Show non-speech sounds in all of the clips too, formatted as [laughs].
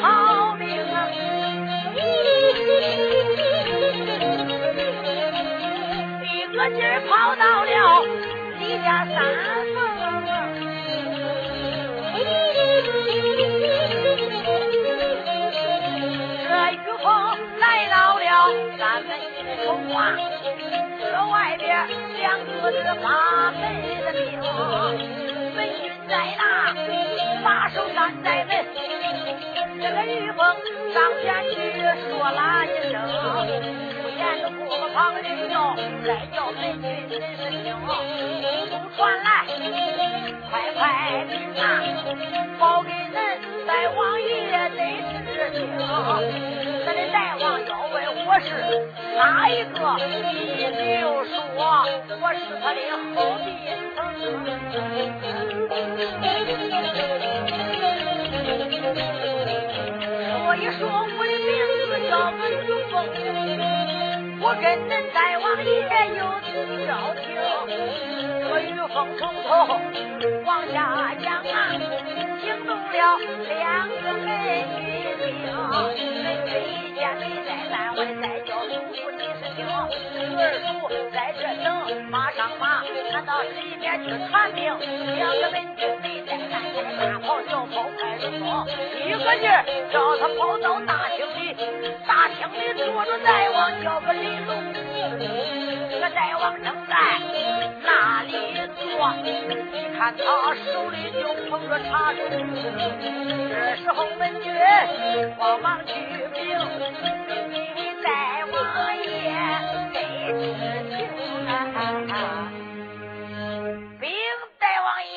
逃命，一个劲儿跑到了李家山峰。这玉凤来到了咱们西头啊，这外边两个是八门的兵，门军在那，把守山寨这个玉凤上前去说了一声，不言的过个旁人叫，再叫门军真是听，都传来，快快禀啊，报给恁大王爷得知情。咱的大王要问我是哪一个，你就说我是他的好弟。说一说我的名字叫个玉凤，我跟恁大王爷有交情。这个玉凤从头往下讲啊，惊动了两个门军兵。门军一见你在南，我的再叫叔父你是听。玉儿叔在这等，马上马，赶到里边去传命。两个门军没在南，大跑小跑快如风，一个劲儿叫他跑到大厅里。大厅里坐着大王，叫个李龙。这个大王正在那里坐，你看他手里就捧着茶盅。这时候门军慌忙去禀，因为大王爷得知情啊。禀大王爷，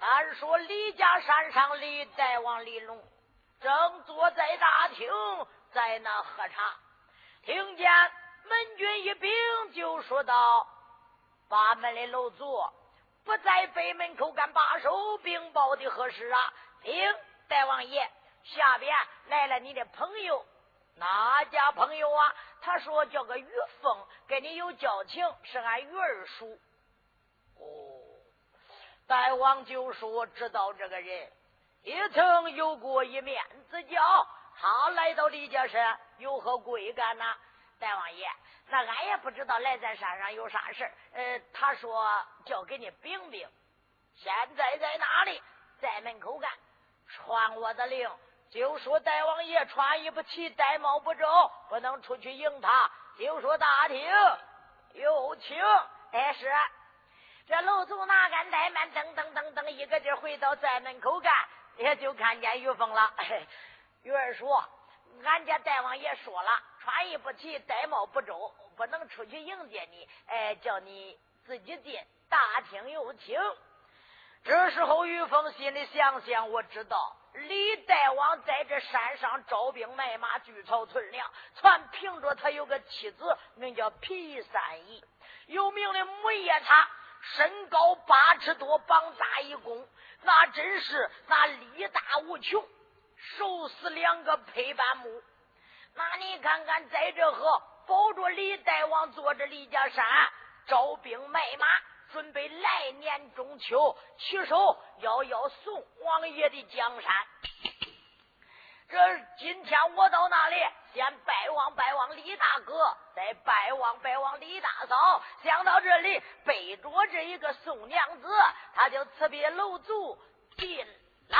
俺说李家山上李大王李龙正坐在大厅，在那喝茶，听见。门军一禀，就说道：“八门的楼主不在北门口干把守，禀报的何事啊？”禀大王爷，下边来了你的朋友，哪家朋友啊？他说叫个玉凤，跟你有交情，是俺玉儿叔。哦，大王就说知道这个人，也曾有过一面之交。他来到李家山，有何贵干呐？大王爷，那俺也不知道来咱山上有啥事呃，他说叫给你禀禀，现在在哪里？在门口干。传我的令，就说大王爷穿衣不齐，戴帽不周，不能出去迎他。就说大厅有请。哎，是这楼主哪敢怠慢？噔噔噔噔，一个劲回到寨门口干，也就看见玉凤了。玉 [laughs] 儿说。俺家大王爷说了，穿衣不齐，戴帽不周，不能出去迎接你。哎，叫你自己进大厅有请。这时候，于峰心里想想，我知道李大王在这山上招兵买马，聚草屯粮。全凭着他有个妻子，名叫皮三姨，有名的母夜叉，身高八尺多，膀大一弓，那真是那力大无穷。手死两个配半木，那你看看，在这河保着李大王坐着李家山，招兵买马，准备来年中秋起手要要宋王爷的江山。这今天我到那里，先拜望拜望李大哥，再拜望拜望李大嫂。想到这里，背着这一个宋娘子，他就辞别楼主进。来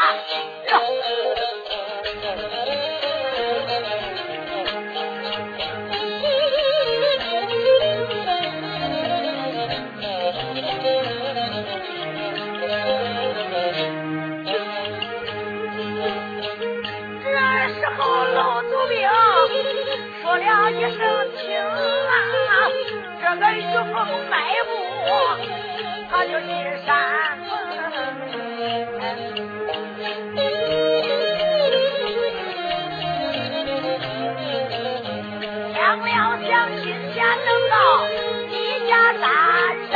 [laughs] 一声听啊，这个玉凤迈步，他就进山。想了想，今天能到李家山上，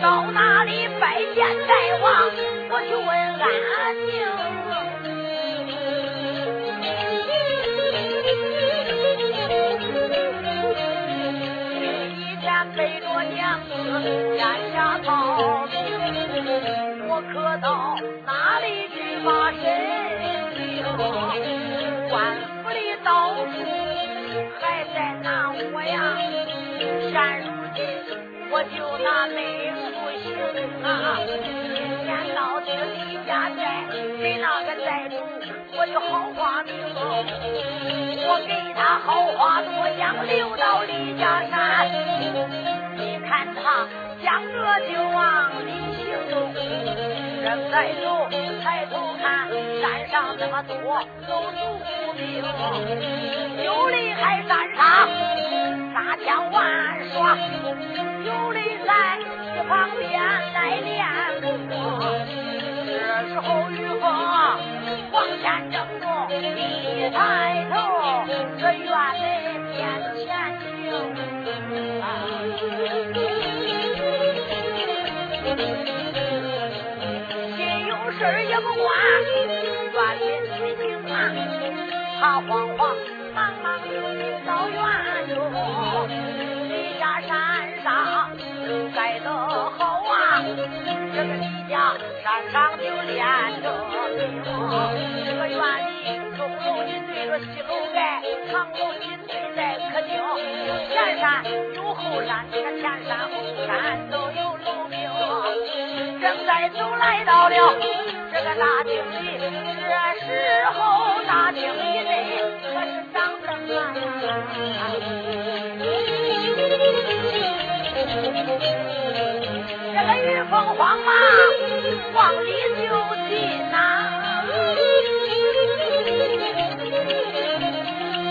到哪里拜见大王？娘子，一天背着娘子家下草米，我可到哪里去把身丢？官府里到处还在拿我呀，现如今我就那内府行啊。今天到这李家寨给那个寨主，我就好话明，我给他好话多讲，留到李家山。你看他将着就往里行，正在走，抬头看山上那么多走卒兵，有的还山上杀枪玩耍，有的在旁边来练功。这时候玉凤往前正中，一抬头，这院门面前行。心有事也不管，院里催情啊，他慌慌忙忙到院中，李家山上山上就练着兵，这个院里东楼紧对着西楼盖，长楼紧对在客厅，前山有后山，这个前山后山都有。正在走，来到了这个大厅里。这时候大厅里内可是张灯啊！凤慌忙往里就进呐，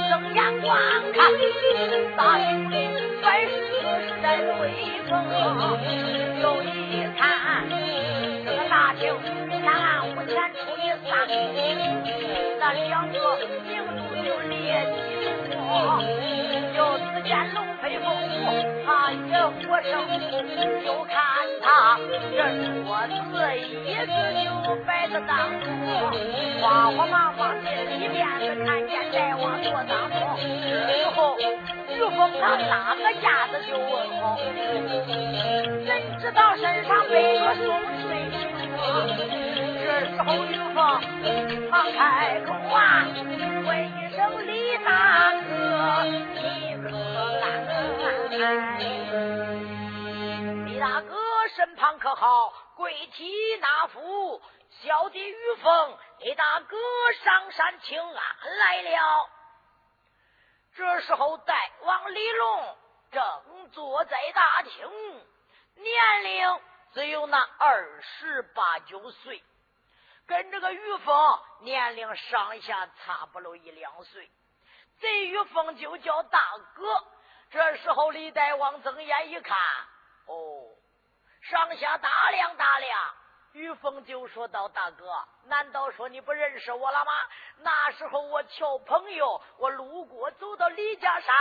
睁眼观看大厅里摆设是在威风，又一看这个大厅。前暗屋前出一三，那两个名主就列起我，就只见龙飞凤舞，他也活生，就看他这桌子椅子就摆在当中，慌慌忙忙进里面是看见大王坐当中，这时候玉凤他拉个架子就问好，怎知道身上背着松翠？这时候玉凤忙开口啊，问一声李大哥，李大哥身旁可好？跪体纳福，小弟玉凤给大哥上山请安来了。这时候大王李龙正坐在大厅，年龄。只有那二十八九岁，跟这个玉凤年龄上下差不了一两岁。这玉凤就叫大哥。这时候李大王睁眼一看，哦，上下打量打量，玉凤就说道：“大哥，难道说你不认识我了吗？那时候我求朋友，我路过走到李家山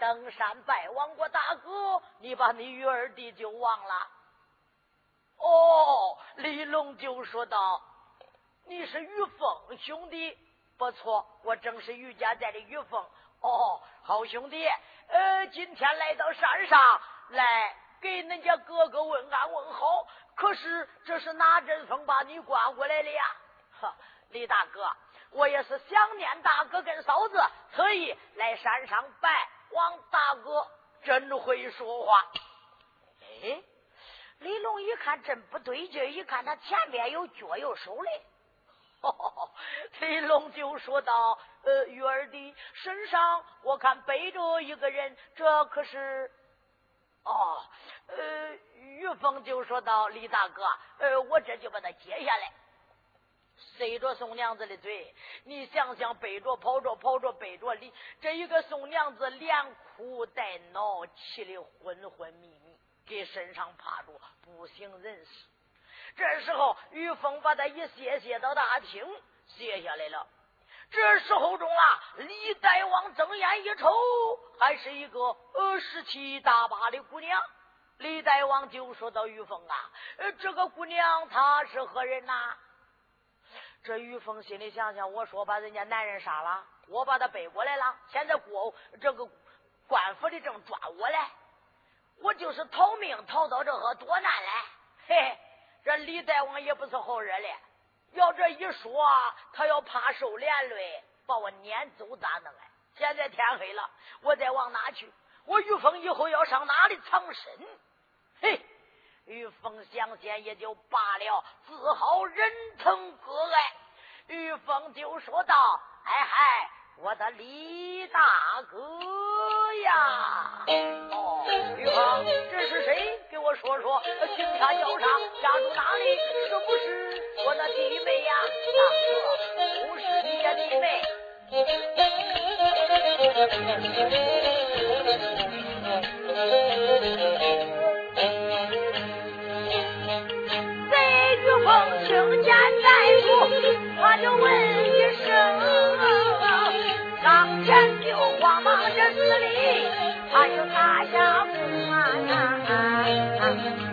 登山拜望过大哥，你把你玉二弟就忘了。”哦，李龙就说道：“你是玉凤兄弟，不错，我正是于家寨的玉凤。哦，好兄弟，呃，今天来到山上来给恁家哥哥问安问好。可是这是哪阵风把你刮过来的呀？哈，李大哥，我也是想念大哥跟嫂子，特意来山上拜望大哥。真会说话，哎。”李龙一看真不对劲，一看他前面有脚有手嘞，[laughs] 李龙就说道：“呃，玉儿的身上我看背着一个人，这可是……哦，呃，玉凤就说道：李大哥，呃，我这就把他接下来。塞着宋娘子的嘴。你想想，背着跑着跑着背着李，这一个宋娘子连哭带闹，气的昏昏迷迷，给身上趴着，不省人事。这时候，于峰把他一卸，卸到大厅，卸下来了。这时候中啊，李大王睁眼一瞅，还是一个呃十七大八的姑娘。李大王就说到：“于峰啊，呃，这个姑娘她是何人呐？”这于峰心里想想，我说把人家男人杀了，我把他背过来了，现在过这个官府的正抓我嘞，我就是逃命逃到这个多难嘞！嘿嘿，这李大王也不是好惹的。要这一说，他要怕受连累，把我撵走咋弄啊？现在天黑了，我再往哪去？我于峰以后要上哪里藏身？嘿，于峰想见也就罢了，自好人疼割爱。于峰就说道：“哎嗨，我的李大哥呀！哦，于峰，这是谁？说说，警察叫啥？家住哪里？是不是我的弟妹。呀？大哥，不是你的弟妹。”听见大夫，他就问一声，上前就慌忙着死里，他就打下啊！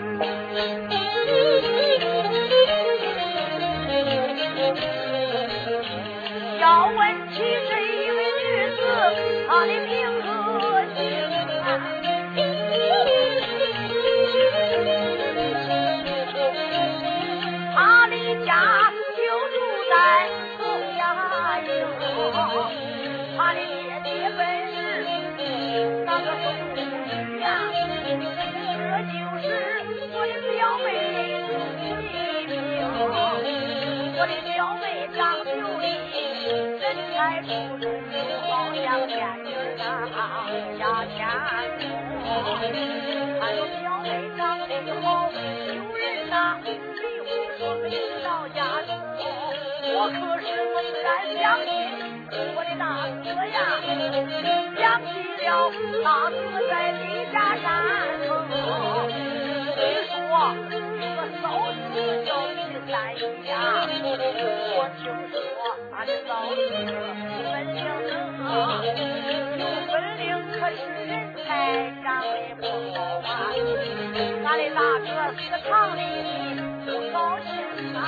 妹长得好，有人呐离婚说没到家中，我可是不敢相信我的大哥呀！想起了大哥在李家山头，虽说有个嫂子叫李三姨呀，我听说俺的嫂子本领能，有本领可是人。才长得不好大哥祠堂里不高兴啊，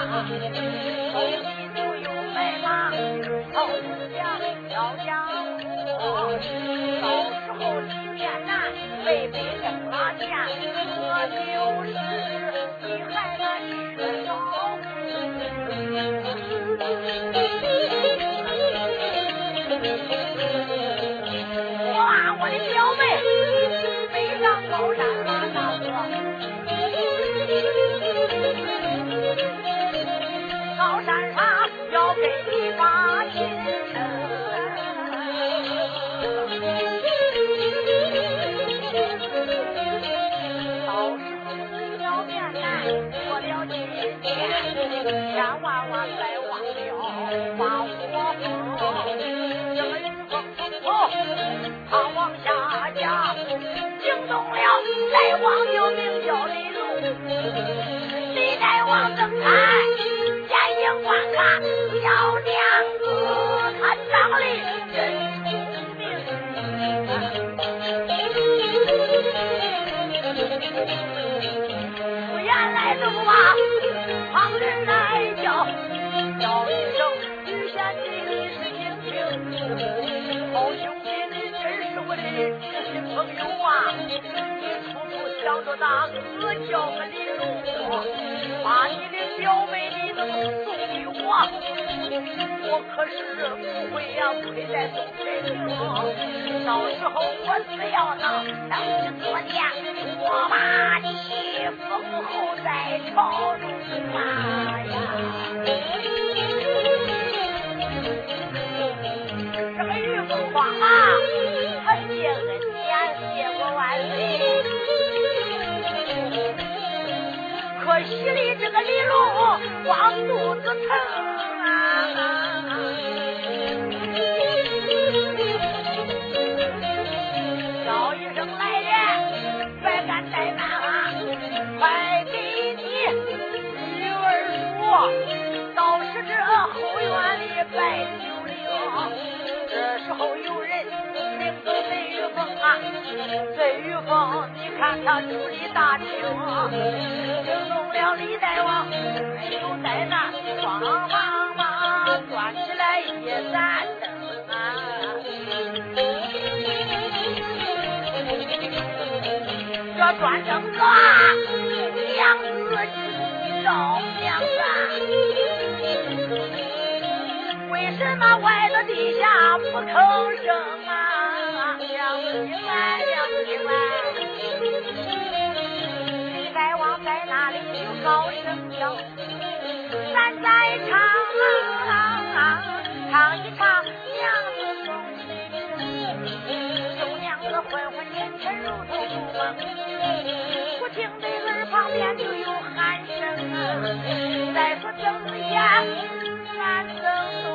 王就名叫李龙，李大王睁开眼睛观看，小娘子他长得真聪明。原来这么吧，旁人来叫叫一声，女贤弟你是英雄，好兄弟你真是我的知心。朋友啊，你处处想着大哥叫个李龙，把你。的表妹你能送给我，我可是不会呀亏待宋太平。到时候我只要能等你。做殿，我把你封侯在朝中啊呀！这个玉凤凰啊，十里这个李路，光肚子疼啊！老医生来了，再干怠慢啊！快给你女儿煮，到时这后院里摆酒了。这时候有。风啊，贼玉凤，你看他处理大清，惊动了李大王，就在那慌忙忙端起来一盏灯啊，这端灯啊，娘子。照相啊！为什么歪到地下不吭声啊？李大王在那里就高声叫，咱再唱啊，唱一唱娘子颂，有娘子昏昏沉沉如同梦，我听得耳旁边就有喊声。再说睁眼难睁动，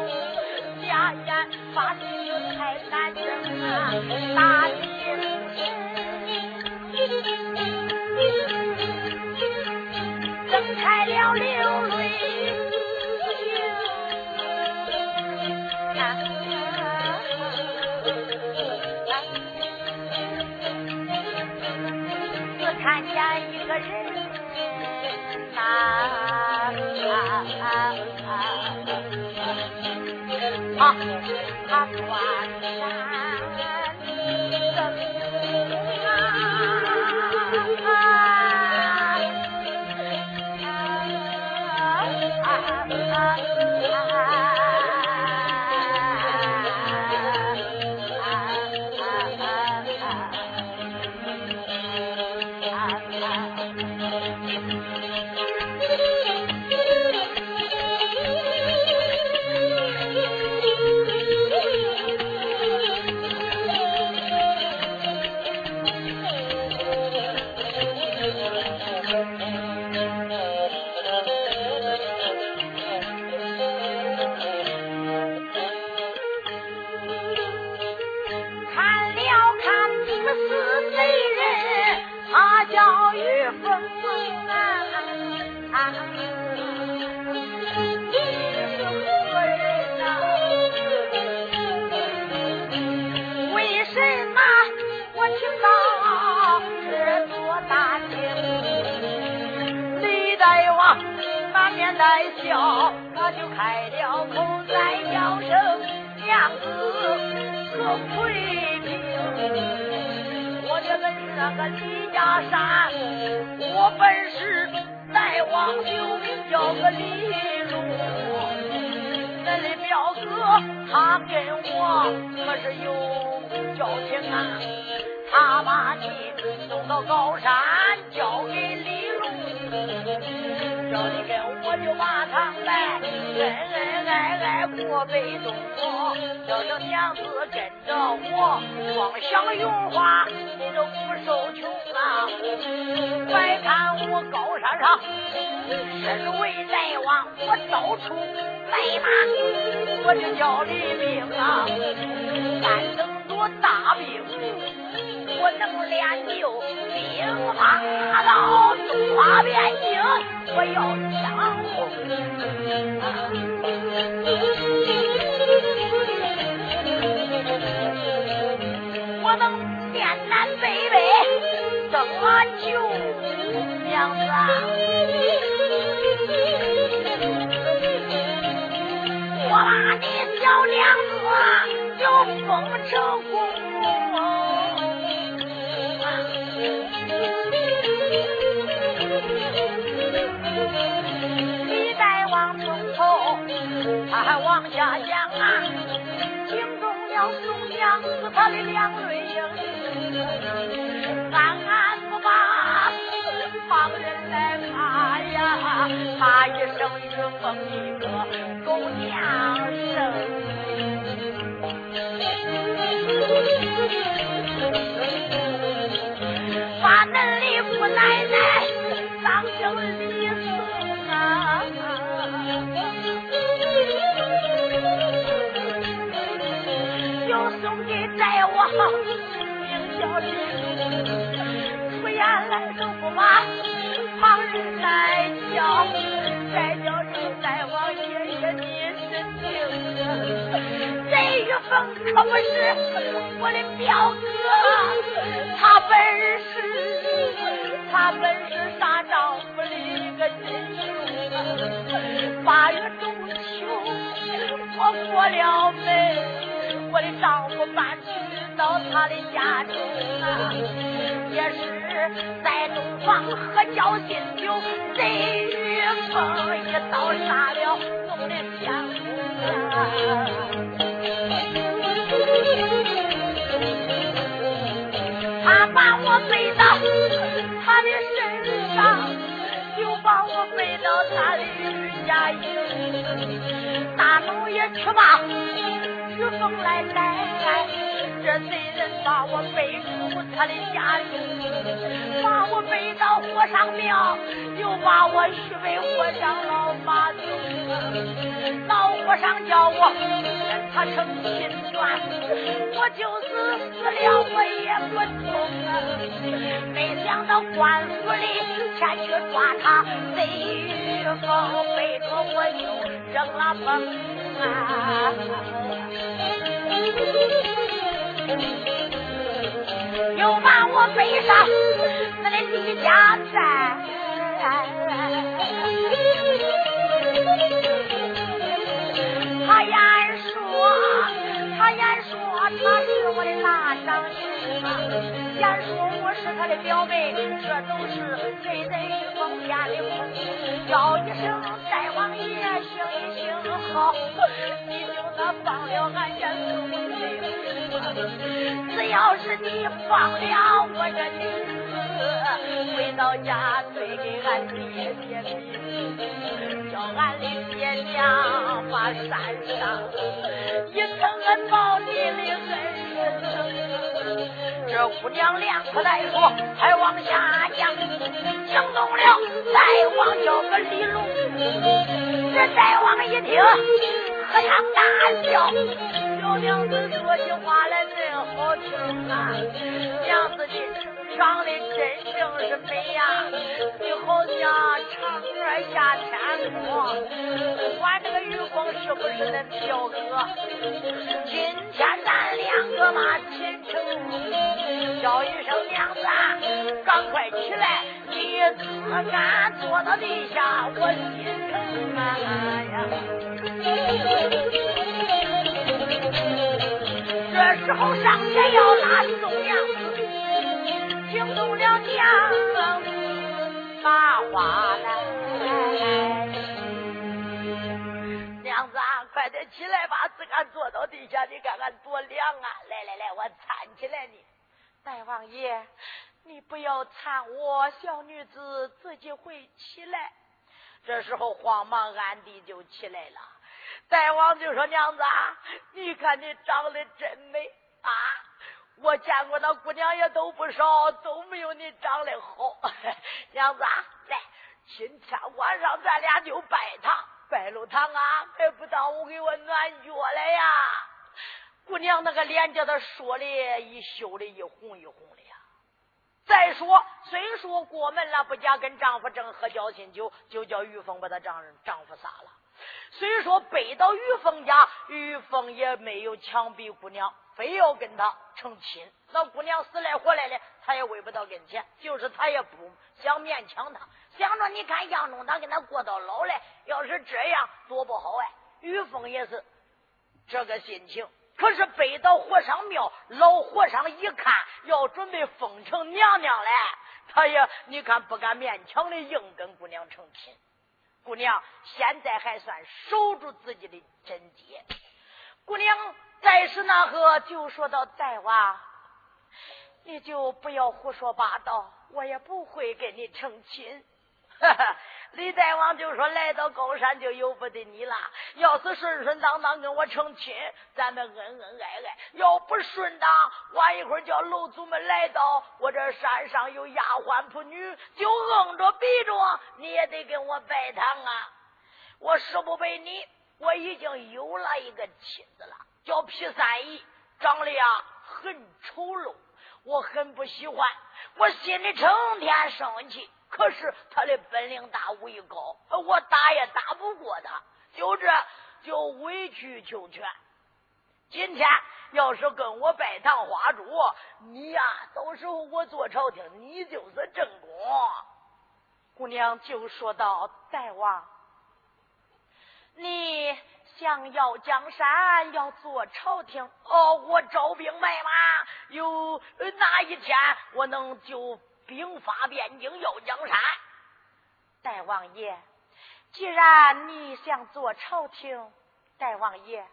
瞎眼发心又太难睁啊！大看见一个人。啊啊！他转山可回听。我的本是那个李家山，我本是大王就名叫个李禄。恁的表哥他跟我可是有交情啊，他把你送到高山。交给李禄。叫你跟我就把堂来，恩恩爱爱过北东。叫声娘子跟着我，光享荣华，你都不受穷啊！快看我高山上，身为大王，我到处来马，我就叫李兵啊，干等着大兵。我能练就兵法老中华边境，我要抢红。我能变南北北争救娘子，我把你小娘子就封成公往下讲啊，惊动了宋江和他的两队英雄，暗暗不把旁人来骂呀，骂一声玉凤一个妈，旁人在叫，再叫人再往爷爷你是听。这玉凤可不是我的表哥，他本是他本是大丈夫的一个金牛。八月中秋，我过了门，我的丈夫搬去到他的家中啊，也是。在东房喝交心酒，贼雨风一刀杀了我的相公啊。他把我背到他的身上，又把我背到他的吕家营。大老爷去吧，玉凤来来，这贼人把我背出他的家中，把我背到火上庙，又把我许为火上老马宗。老和尚叫我跟他成亲眷，我就是死了我也不痛啊！没想到官府里前去抓他，贼玉凤背着我就扔了风啊！我背上那的李家寨。他言说，他言说他是我的大长兄，言说我是他的表妹，这都是贼贼玉凤编的空。叫一声大王爷，行一行好，你就那放了俺家四母子。只要是你放了我这女子，回到家推给俺爹爹，叫俺的爹娘把山上一层恩报你的恩人。这姑娘两次来说，还往下讲，惊动了大王叫个李龙。这大王一听，喝堂大笑，小娘子说起话来真好听啊，娘子的。长得真正是美呀，你好像嫦娥下天空。不管这个玉凤是不是恁表哥，今天咱两个嘛亲成。叫一声娘子，赶快起来，你自敢坐到地下，我心疼啊呀！这时候上前要拉宋娘子。惊动了娘子把话来，娘子啊，快点起来吧，自个坐到地下，你看看多凉啊！来来来，我搀起来你。大王爷，你不要搀我，小女子自己会起来。这时候慌忙暗地就起来了。大王就说：“娘子，啊，你看你长得真美啊！”我见过那姑娘也都不少，都没有你长得好。[laughs] 娘子啊，来，今天晚上咱俩就拜堂，拜了堂啊，还不耽误给我暖脚了呀。姑娘那个脸叫她说的一羞的一红一红的呀。再说，虽说过门了，不假跟丈夫正喝交心酒，就叫玉凤把她丈丈夫杀了。虽说背到玉凤家，玉凤也没有强逼姑娘。非要跟他成亲，那姑娘死来活来的，他也围不到跟前。就是他也不想勉强他，想着你看杨中他跟他过到老来，要是这样多不好哎。玉凤也是这个心情，可是背到和尚庙，老和尚一看要准备封成娘娘嘞，他也你看不敢勉强的硬跟姑娘成亲。姑娘现在还算守住自己的贞洁，姑娘。再是那个，就说到戴娃，你就不要胡说八道，我也不会跟你成亲。哈 [laughs] 哈李大王就说：“来到高山就由不得你了。要是顺顺当当跟我成亲，咱们恩恩爱爱；要不顺当，晚一会儿叫楼主们来到我这山上有丫鬟仆女，就硬着逼着你也得跟我拜堂啊！我誓不背你，我已经有了一个妻子了。”叫皮三姨，长得呀很丑陋，我很不喜欢，我心里成天生气。可是他的本领大，武艺高，我打也打不过他，就这就委曲求全。今天要是跟我拜堂花烛，你呀，到时候我做朝廷，你就是正宫。姑娘就说道：“大王，你想要江山，要做朝廷，哦，我招兵买马，有哪一天我能就兵发边境要江山？大王爷，既然你想做朝廷，大王爷，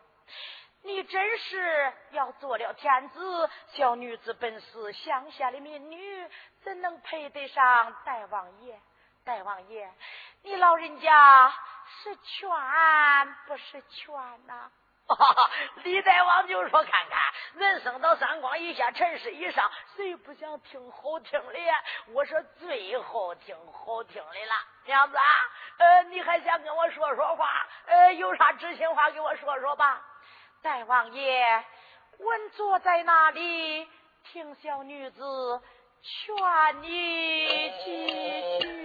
你真是要做了天子，小女子本是乡下的民女，怎能配得上大王爷？”大王爷，你老人家是劝不是劝呐？[laughs] 李大王就说：“看看，人生到三光以下，尘世以上，谁不想听好听的？我说最好听好听的了。娘子啊，呃，你还想跟我说说话？呃，有啥知心话给我说说吧。大王爷，稳坐在那里，听小女子。”劝你几句。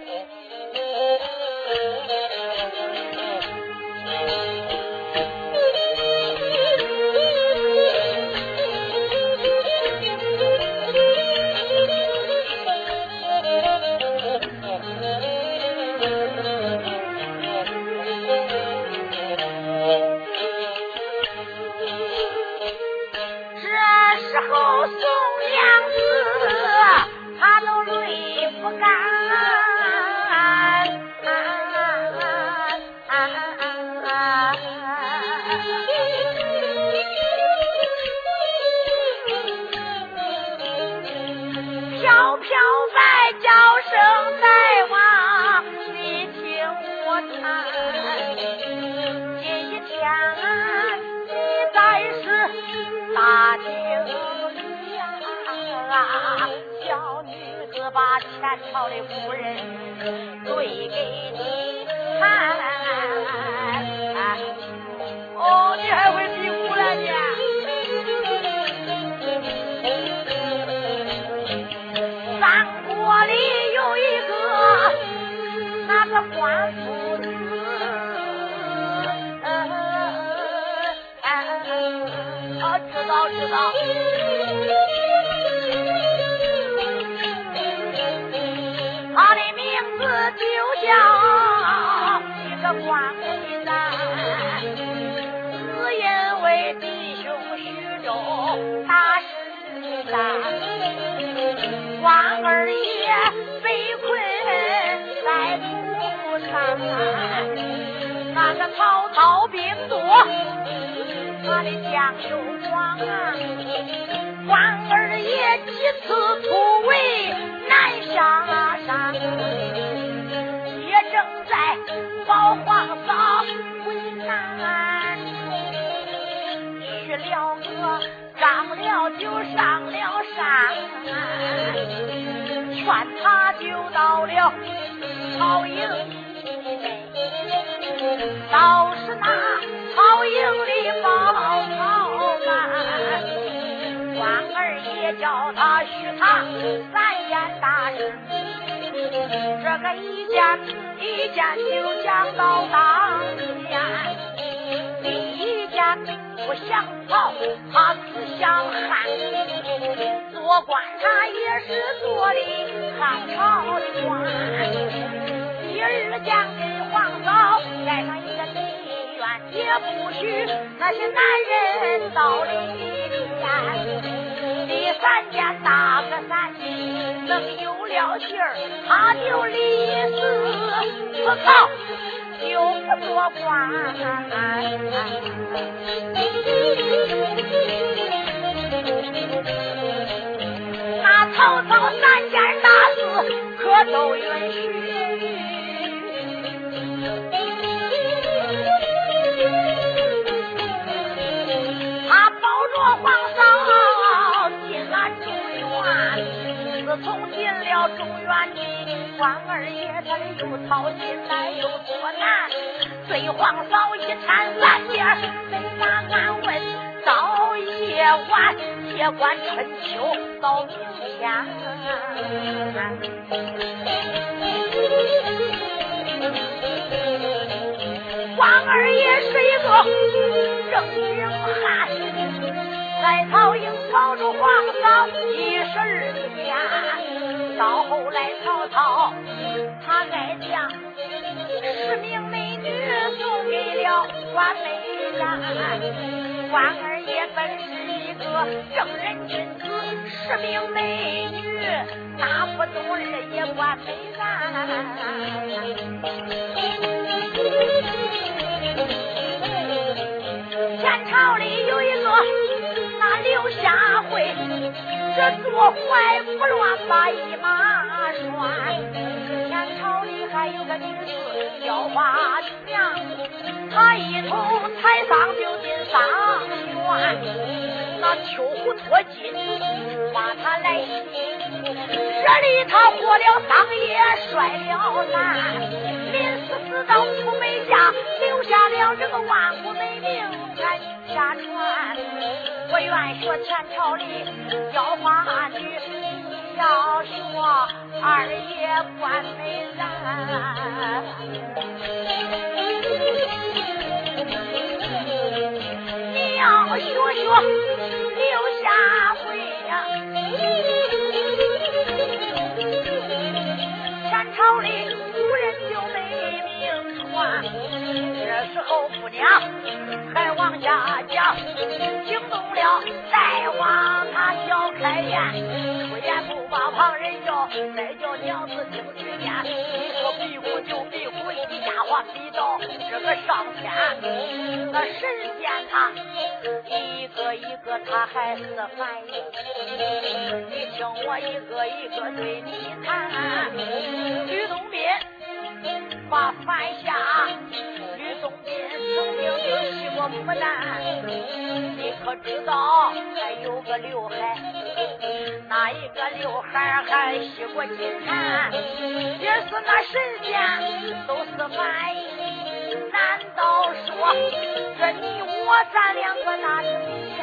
曹营，倒是那曹营里报曹干，官儿也叫他许他三件大事，这个一件。一件就讲到当年，第一件不想跑，他只想汉。做官他也是做的汉朝的官。第二件给皇嫂盖上一个内院，也不许那些男人到里边。第三件大个三斤，能有了信儿，他就立死。不靠，就不做官。那曹操三件大事可都允许。从进了中原。关二爷他的又操心来又作难，对皇嫂一缠三件，没把安稳。到夜晚接管春秋，到明天。关二爷是一个正经汉，在曹营操住皇嫂一十二。到后来，曹操他爱将十名美女送给了关美然。关二爷本是一个正人君子，十名美女哪不懂二爷关美然？前朝里有一个那刘下惠，这坐怀不乱把一马拴。前朝里还有个女子叫花娘，她一头彩裳就进桑园，那秋胡脱金把她来洗，这里他活了桑叶摔了难，临死死到出梅下，留下了这个万古美名。下传，我愿学前朝里娇花女，你要说二爷关美然，你要学学刘下回呀，前朝里无人就这时候姑娘。还往下讲，惊动了再往，他小开宴，出言不把旁人叫，再叫娘子听去见。你说壁虎就壁虎，一家伙比到这个上天，那神仙他一个一个他还是反应。你听我一个一个对你谈，吕洞宾把犯下。吕洞宾曾经就骑过牡丹，你可知道还有个刘海？那一个刘海还吸过金蝉，也是那神仙都是凡人。难道说这你我咱两个哪是神仙？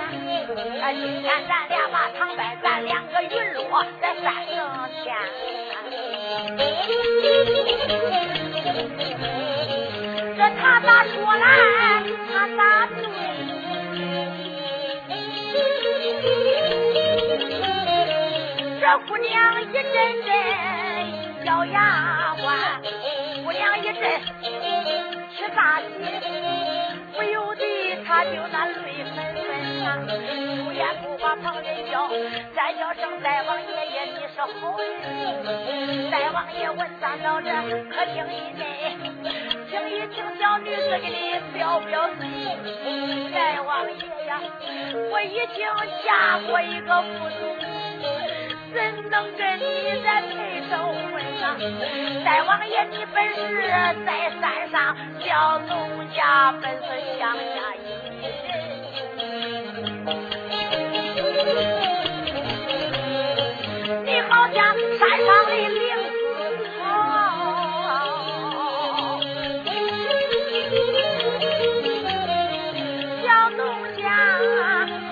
那今天咱俩把唐拜，咱两个陨落在三层天。他咋说来，他咋对？这姑娘一阵阵咬牙关，姑娘一阵吃大喜，不由得她就那泪纷纷呐。出言不把旁人叫，再叫声大王爷爷，你是好人。大王爷问咱老这可听一内？听一听，小女子给你表表心。大王爷呀，我已经嫁过一个富农，怎能跟你在配成婚啊？大王爷，你本是在山上，小农家本是乡下一，你好像山上的灵芝草小奴家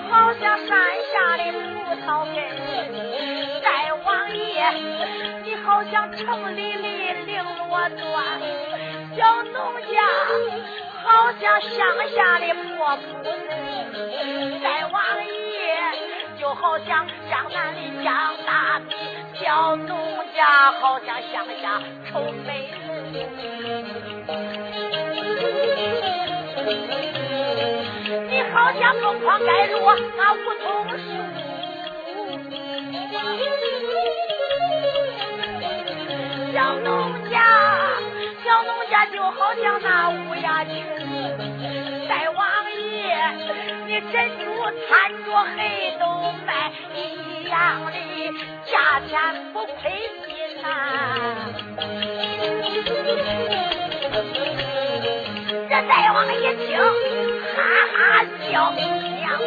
好像山下的葡萄根再王爷你好像城里的绫罗缎小奴家好像乡下的破布子，大王爷就好像江南的江大米，小农家好像乡下臭美人。你好像凤凰盖落那梧桐树。小农家，小农家就好像那乌鸦群。珍珠掺着黑豆卖一样的价钱不亏心呐。这大王一听，哈哈笑，娘子，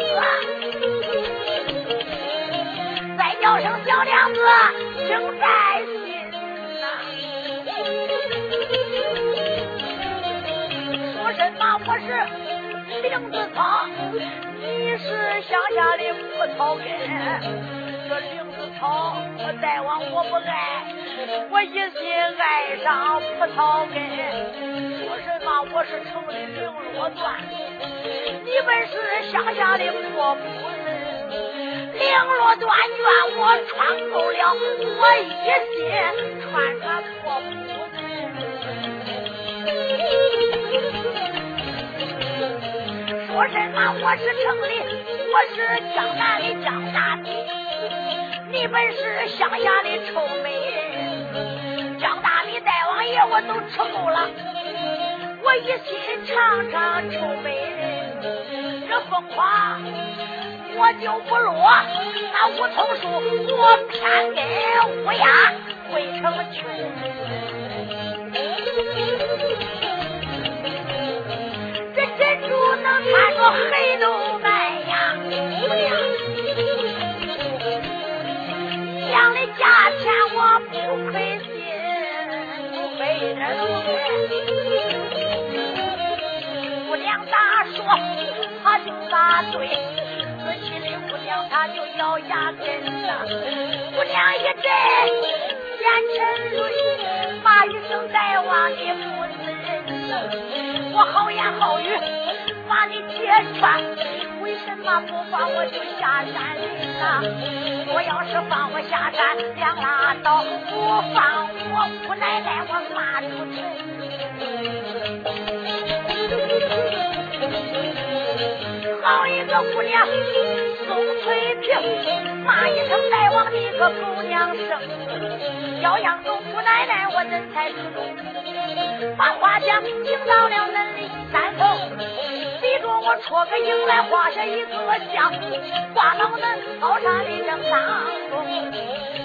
再叫声小娘子，请在。什么？我是灵子草，你是乡下的葡萄根。这灵子草，大王我不爱，我一心爱上葡萄根。说什么？我是城里落断。你们是乡下的破布子，绫罗断愿我穿够了，我一心穿上破布说什么我是城里，我是江南的江大弟，你本是乡下的臭美人，江大米大王爷我都吃够了，我一心尝尝臭美人，这凤凰我就不落，那梧桐树我偏跟乌鸦汇成群。看着黑豆麦呀，一样的价钱我不亏心，不亏一点都不亏。姑娘咋说，他就咋对。仔细的姑娘，她就咬牙根呐。姑娘一阵眼沉泪，骂一声大王你不是人，我好言好语。把你揭穿，为什么不放我就下山呐？我要是放我下山，两拉倒；不放我姑奶奶，我骂出去。好一个姑娘宋翠萍，骂一声大王你个狗娘生，要养狗姑奶奶我怎才出动？把花枪请到了恁里山头。我戳个影来画下一个像，挂到那高山的正当中。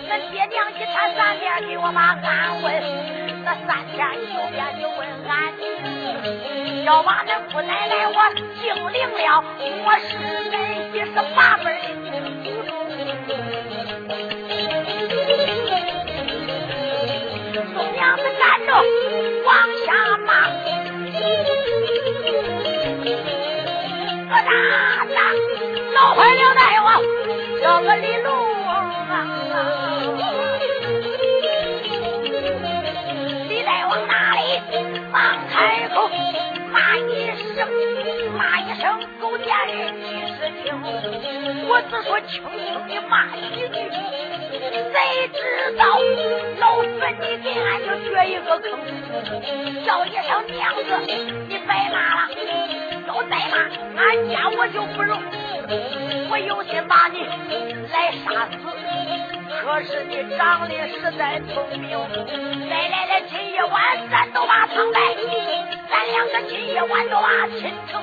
恁爹娘一天三遍给我把安问，那三天九遍就问俺，要把那姑奶奶我敬灵了，我是恁一十八辈的宋娘子站着大大闹坏了大王，叫个李龙啊！李大王哪里忙开口骂一声，骂一声狗贱人你是听，我只说轻轻的骂几句，谁知道老坟你给俺就掘一个坑，叫一声娘子，你白骂了。要再骂俺家我就不容，我有心把你来杀死，可是你长得实在聪明。来来来，今夜晚咱都把苍白，咱两个今夜晚都把亲成。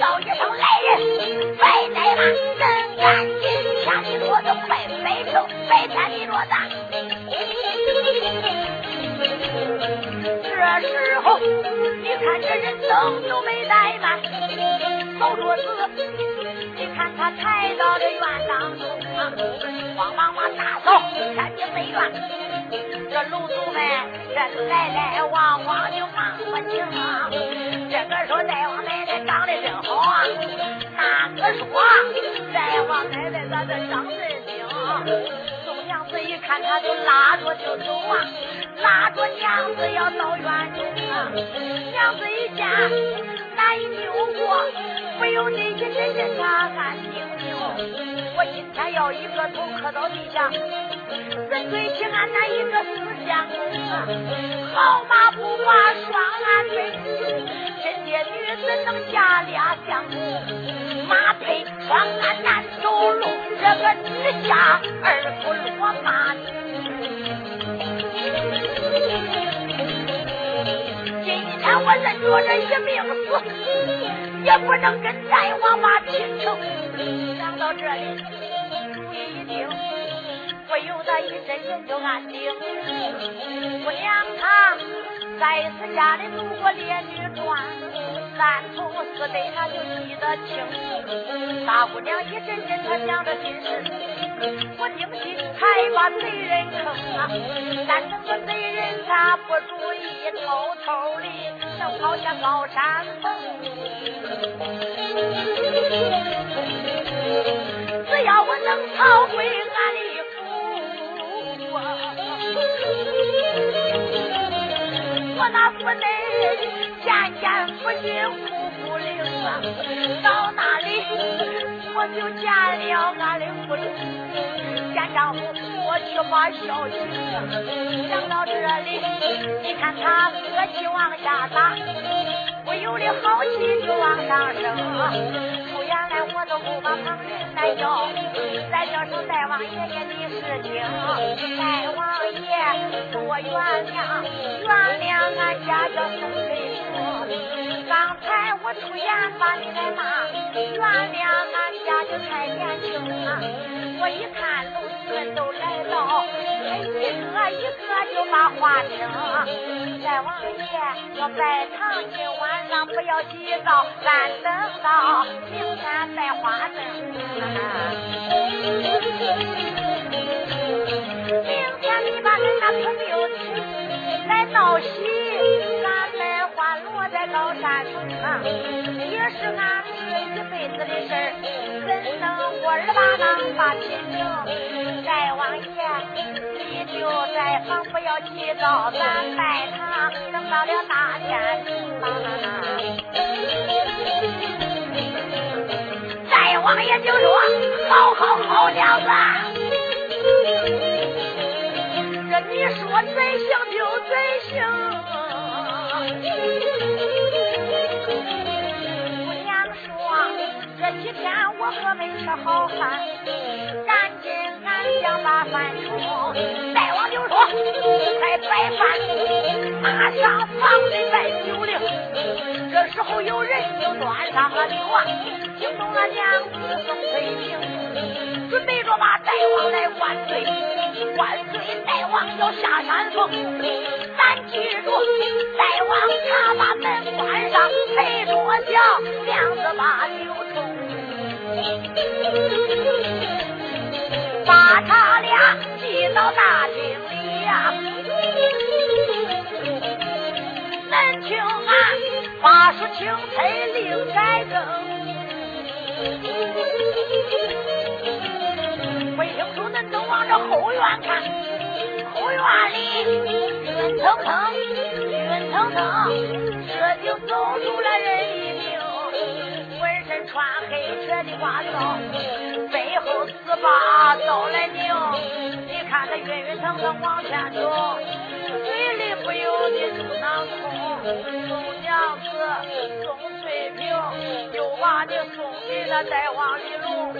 叫一声来人，快再骂，真赶紧天里落子快摆成，白天地落子。这时候，你看这人灯都没带满，扫桌子，你看他抬到这院当中，慌忙忙大扫天地内院，这楼主们这来来往往就忙不停啊。这个说大王奶奶长得真好啊，那个说大王奶奶咋这长真精。宋娘子一看，他就拉着就走啊，拉着娘子要到院中啊。娘子一见，难以扭过，不由内心真真他暗定定。我今天要一个头磕到地下，怎对起俺那一个死相公啊？好马不挂双鞍背，真爹女怎能嫁俩相公？马配双鞍难走路，这个之下二不落马。我认着这一命死，也不能跟大王把亲成。想到这里，主意一定，不由得一阵阵就安定。姑娘她在此家里读过烈女传。三从四对，他就记得清。大姑娘一阵阵，她想着心事。我定心才把贼人坑啊！但等个贼人他不注意，偷偷的能跑下高山峰。只要我能逃回俺的府，我那府内见。见不尽苦不灵啊！到那里我就见了俺的夫人，见丈夫我去把孝敬。想到这里，你看他恶气往下打，我有的好气就往上升。出言来我都不把旁人来叫，再叫声大王爷爷你是听，大王爷多原谅，原谅俺家这宋翠萍。刚才我出言把你来骂，原谅俺家就太年轻了。我一看楼主们都来到，一个一个就把话听。再王爷，我拜堂今晚上不要急躁，咱等到明天再花灯。明天你把恁那朋友请来闹喜。在高山上，也是俺这一辈子的事儿，怎能我二把能把亲情？大王爷，你就在房不要急躁，咱拜堂等到了大天明。大王爷就说：好好好娘子，这你说怎行就怎行。这几天我可没吃好饭，赶紧俺想把饭冲。大王就说：“快摆饭，马上房里摆酒令。”这时候有人就端上了酒啊，惊动了娘子宋翠萍，准备着把大王来灌醉。灌醉大王要下山峰，咱记住，大王他把门关上，陪着叫娘子把酒。青菜另改正，不清楚恁都往这后院看，后院里晕腾腾，晕腾腾，这就走出了人一名，浑身穿黑车的褂子。后四把刀来拧，你看他晕晕腾腾往前走，嘴里不由得嘟囔宋娘子宋翠萍又把你送给了大王李龙。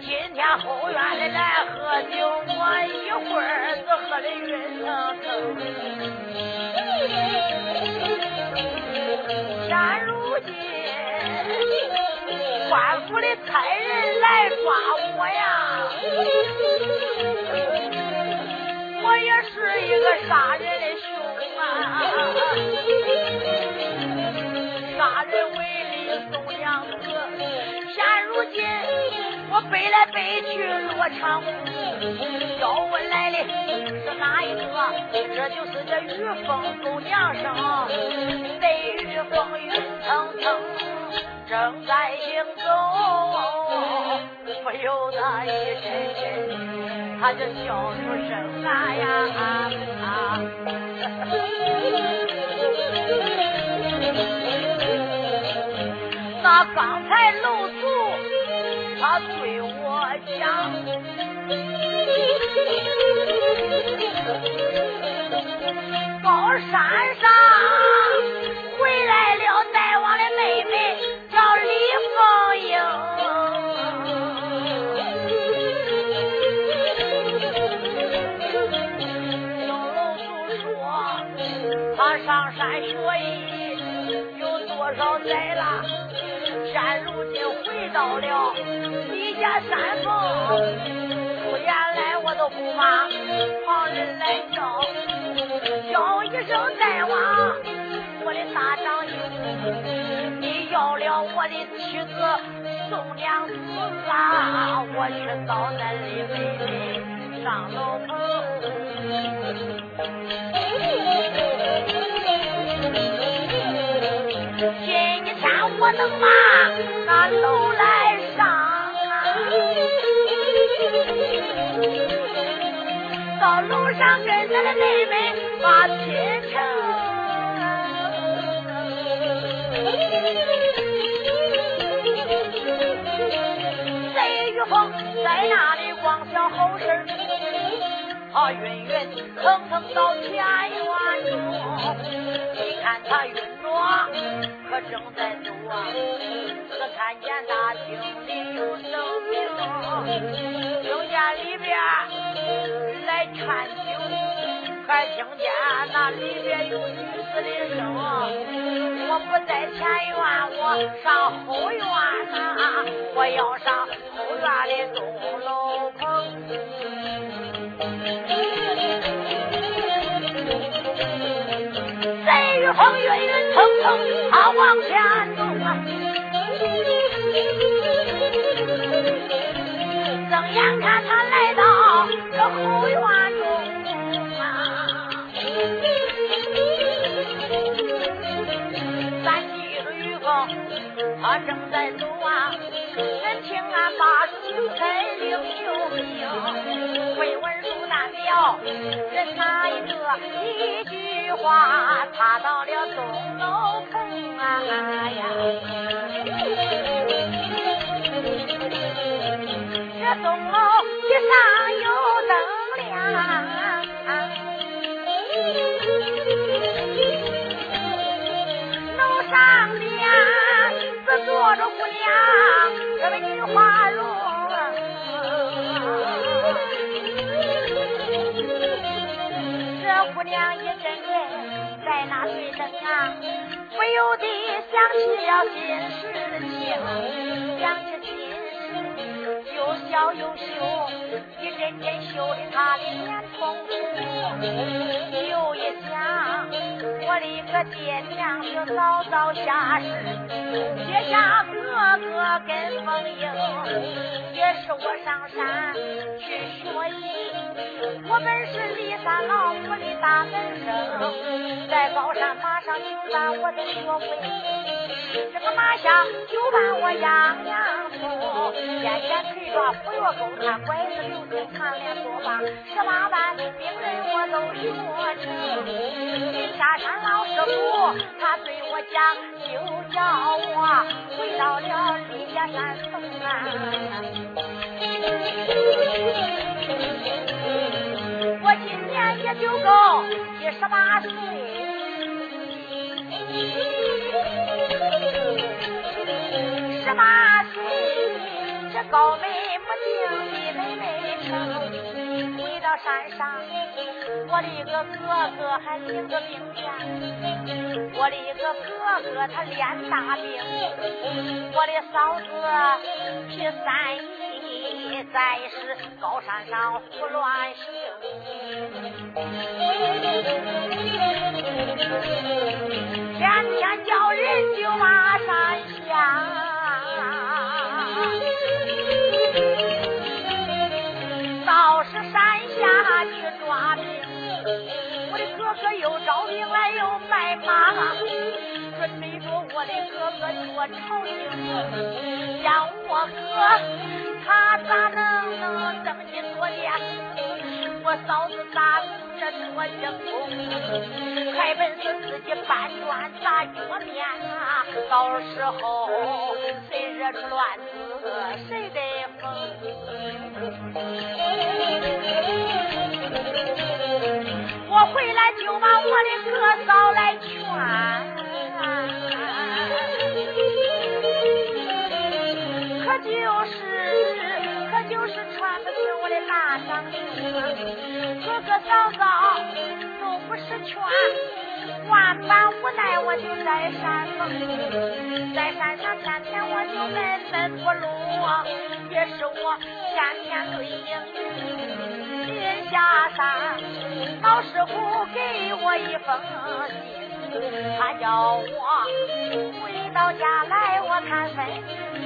今天后院里来喝酒，我一会儿子喝的晕腾腾。现如今。官府的差人来抓我呀！我也是一个杀人的凶！[laughs] 杀人为利送娘子，现如今我背来背去落长空，要问来的是哪一个？这就是这玉凤送娘生，被玉凤云腾腾。正在行走，不由得一阵阵，他就笑出声来呀！那刚才楼主他对我讲，高山上到了你家山峰，出言来我都不怕旁人来叫，叫一声大王，我的大长兄。你要了我的妻子宋娘子啊，我去到那里妹妹上楼棚。我能把那楼来上，到楼上跟咱的妹妹把亲情。雷雨风在那里光想后事他晕晕腾腾到前院中，你看他晕着，可正在走啊。可看见大厅里有灯明，听见里边来劝酒，还听见那里边有女子的声。我不在前院，我上后院呐，我要上后院的钟楼雨风云云腾腾，他往前走啊。睁眼看他来到这后院中啊，咱记着雨公，他正在了，人哪一个一句话，他到了钟楼棚啊呀！这钟楼一上有灯亮，楼上边只坐着姑娘。这位女花容，姑娘一阵阵在那对灯啊，不由得想起了心事情，想起心事又笑又羞，一阵阵羞的她的脸通红，又一想，我的个爹娘就早早下世，撇下哥哥跟风英，也是我上山去学艺。我本是骊山老母的大门生，在高山马上九班我都学会。这个马下九班我样样通，肩前腿抓扶摇钩，他拐子流星长连做法，十八般兵刃我都学成。下山老师傅他对我讲，就叫我回到了李家山峰啊。我今年也就够一十八岁，十八岁这高美不定的妹妹成，回到山上，我的一个哥哥还领着兵权，我的一个哥哥他练大兵，我的嫂子去三姨，在是高山上胡乱行，天天叫人就骂山下，倒是山下去抓兵。我的哥哥又招兵来又卖马，准备着我的哥哥做朝廷，让我哥他咋能能登基做殿？我嫂子咋这做英雄？还本是自己搬砖砸脚面啊！到时候谁惹出乱子，谁得疯。我回来就把我的哥嫂来劝。万无奈我就在山峰，在山上天天我就闷闷不乐，也是我天天对应临下山，老师傅给我一封信，他叫我回到家来我看分明。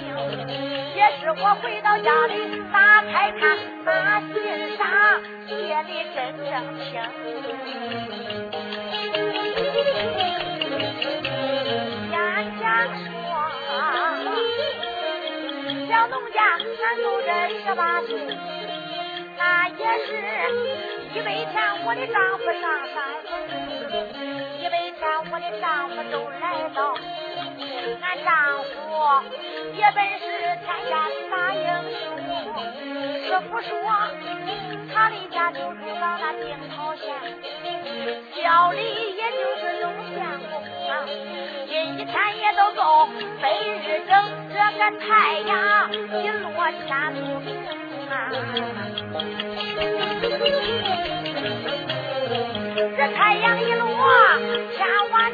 也是我回到家里打开看，那信上写的真正清。小农家俺都这十八岁，那也是因为天我的丈夫上山，因为天我的丈夫都来到。俺丈夫也本是天下大英雄。师傅说，他的家就住到那定陶县，小李也就是龙相公啊。今天也都够白日正，这个太阳一落天不明啊。这太阳一落天晚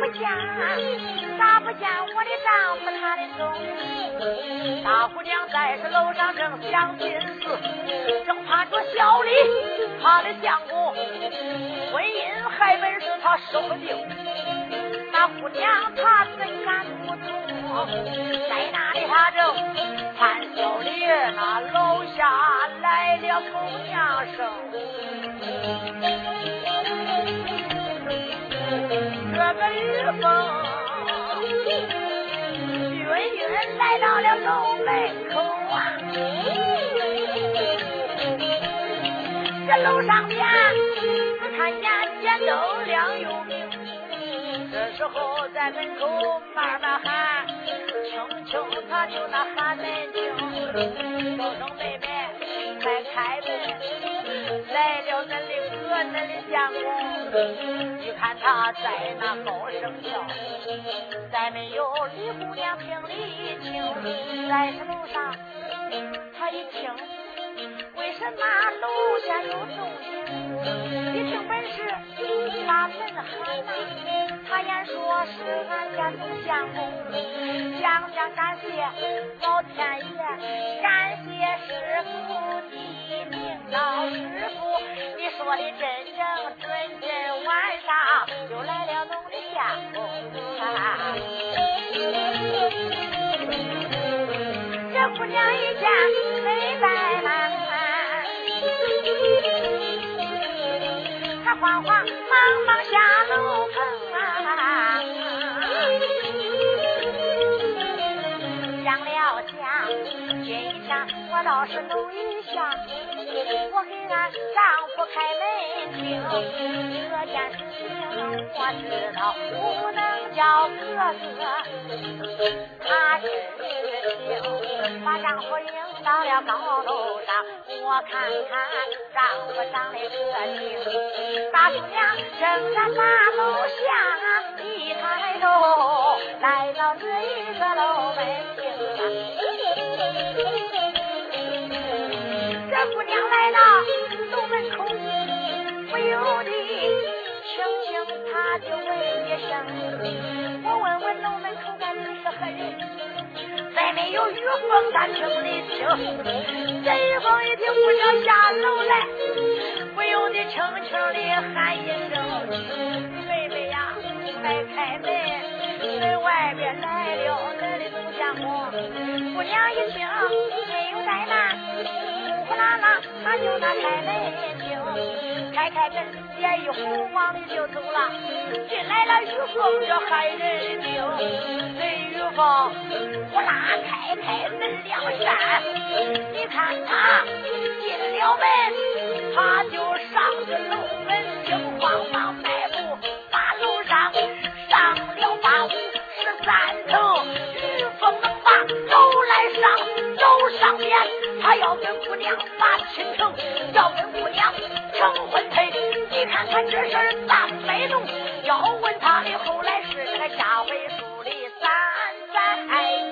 不。见，咋不见我的丈夫他的踪？大姑娘在这楼上正想心思，正盼着小李他的相公婚姻还本是他说不定。那姑娘她怎敢不从？在那里他正盼小李那楼下来了姑娘声。这个雨风晕晕来到了楼门口啊，这楼上边只看见电灯亮又明，这时候在门口慢慢喊，轻轻他就那喊门铃，叫声妹妹快开门，来了恁的哥恁的相公。你看他在那高声叫，再没有李姑娘听里听，在这楼上，他一听，为什么楼下有动静？一听本是把门喊呐，他言说是俺家总相公，讲讲感谢老天爷，感谢师傅你领导师傅，你说的真正准真晚上就来了侬的相公啊！这姑娘一见没怠慌慌忙忙下楼棚啊，想了想，这一想我倒是弄一下。我给俺丈夫开门听，这件事情我知道不能叫哥哥，他知把丈夫迎到了高楼上，我看看丈夫长得可挺，大姑娘正在大楼下，一抬头来到这一个楼门厅。这姑娘来到楼门口，不由得？”没有雨风，咱听得清。这雨风一听不要下楼来，不由得轻轻的喊一声：“妹妹呀，快开门！门外边来了恁的总相公。”姑娘一听，没有怠慢。呼啦啦，他就那开门，开开门，脸一红，往里就走了。进来了雨风，这害人惊。这雨风呼啦开开门两扇，你看他进了门，他就上个楼门，惊慌忙迈步把楼上上了八五十三层，雨风能把楼来上当年他要跟姑娘把亲成，要跟姑娘成婚配。你看看这事咋大摆动，要问他的后来是个下回书里三再。